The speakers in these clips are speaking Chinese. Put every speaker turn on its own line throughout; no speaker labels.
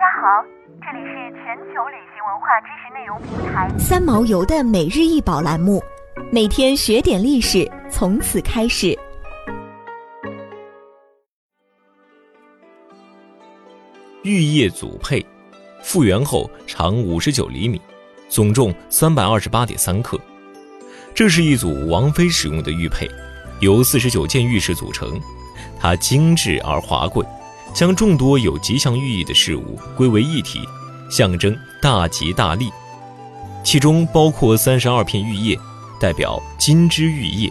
家好，这里是全球旅行文化知识内容平台
三毛游的每日一宝栏目，每天学点历史，从此开始。
玉叶组佩，复原后长五十九厘米，总重三百二十八点三克。这是一组王妃使用的玉佩，由四十九件玉石组成，它精致而华贵。将众多有吉祥寓意的事物归为一体，象征大吉大利。其中包括三十二片玉叶，代表金枝玉叶；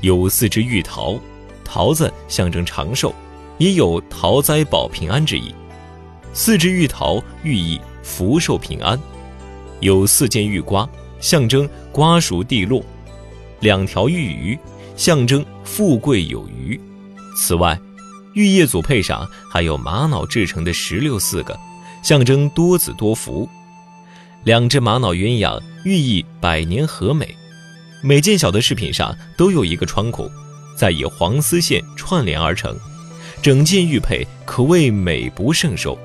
有四只玉桃，桃子象征长寿，也有桃灾保平安之意。四只玉桃寓意福寿平安；有四件玉瓜，象征瓜熟蒂落；两条玉鱼，象征富贵有余。此外，玉叶组佩上还有玛瑙制成的石榴四个，象征多子多福；两只玛瑙鸳鸯寓意百年和美。每件小的饰品上都有一个穿孔，再以黄丝线串联而成，整件玉佩可谓美不胜收。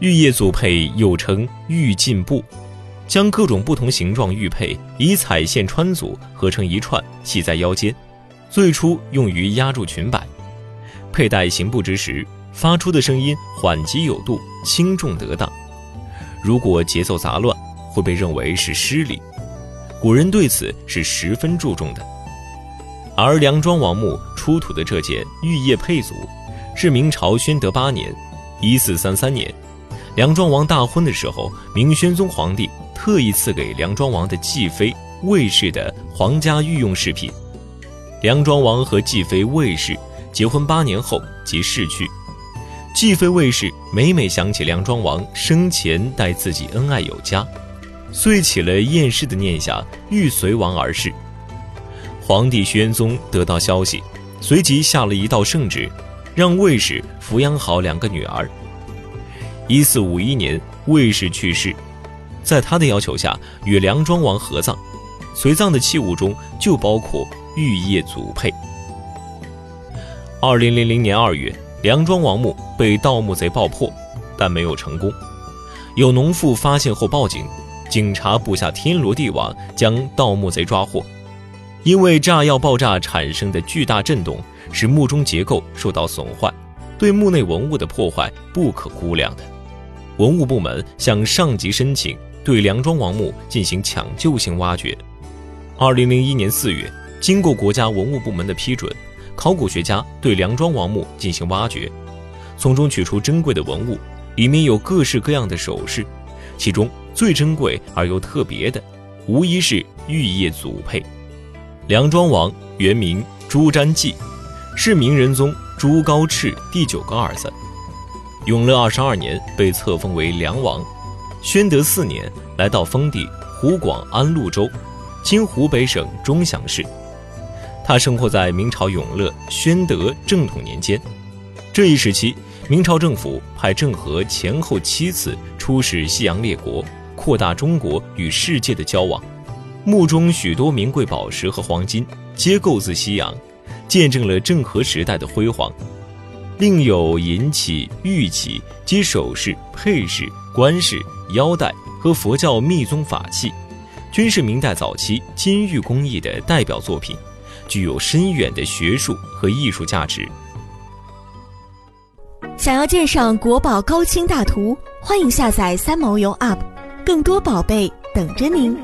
玉叶组佩又称玉进步，将各种不同形状玉佩以彩线穿组合成一串，系在腰间，最初用于压住裙摆。佩戴行步之时，发出的声音缓急有度，轻重得当。如果节奏杂乱，会被认为是失礼。古人对此是十分注重的。而梁庄王墓出土的这件玉叶佩组，是明朝宣德八年（一四三三年），梁庄王大婚的时候，明宣宗皇帝特意赐给梁庄王的继妃、卫氏的皇家御用饰品。梁庄王和继妃、卫氏。结婚八年后即逝去，继妃卫氏每每想起梁庄王生前待自己恩爱有加，遂起了厌世的念想，欲随王而逝。皇帝宣宗得到消息，随即下了一道圣旨，让卫氏抚养好两个女儿。一四五一年，卫氏去世，在他的要求下，与梁庄王合葬，随葬的器物中就包括玉叶组佩。二零零零年二月，梁庄王墓被盗墓贼爆破，但没有成功。有农妇发现后报警，警察布下天罗地网，将盗墓贼抓获。因为炸药爆炸产生的巨大震动，使墓中结构受到损坏，对墓内文物的破坏不可估量的。文物部门向上级申请对梁庄王墓进行抢救性挖掘。二零零一年四月，经过国家文物部门的批准。考古学家对梁庄王墓进行挖掘，从中取出珍贵的文物，里面有各式各样的首饰，其中最珍贵而又特别的，无疑是玉叶组佩。梁庄王原名朱瞻基，是明仁宗朱高炽第九个儿子。永乐二十二年被册封为梁王，宣德四年来到封地湖广安陆州，今湖北省钟祥市。他生活在明朝永乐、宣德正统年间，这一时期，明朝政府派郑和前后七次出使西洋列国，扩大中国与世界的交往。墓中许多名贵宝石和黄金皆购自西洋，见证了郑和时代的辉煌。另有银器、玉器及首饰、配饰、冠饰、腰带和佛教密宗法器，均是明代早期金玉工艺的代表作品。具有深远的学术和艺术价值。
想要鉴赏国宝高清大图，欢迎下载三毛游 App，更多宝贝等着您。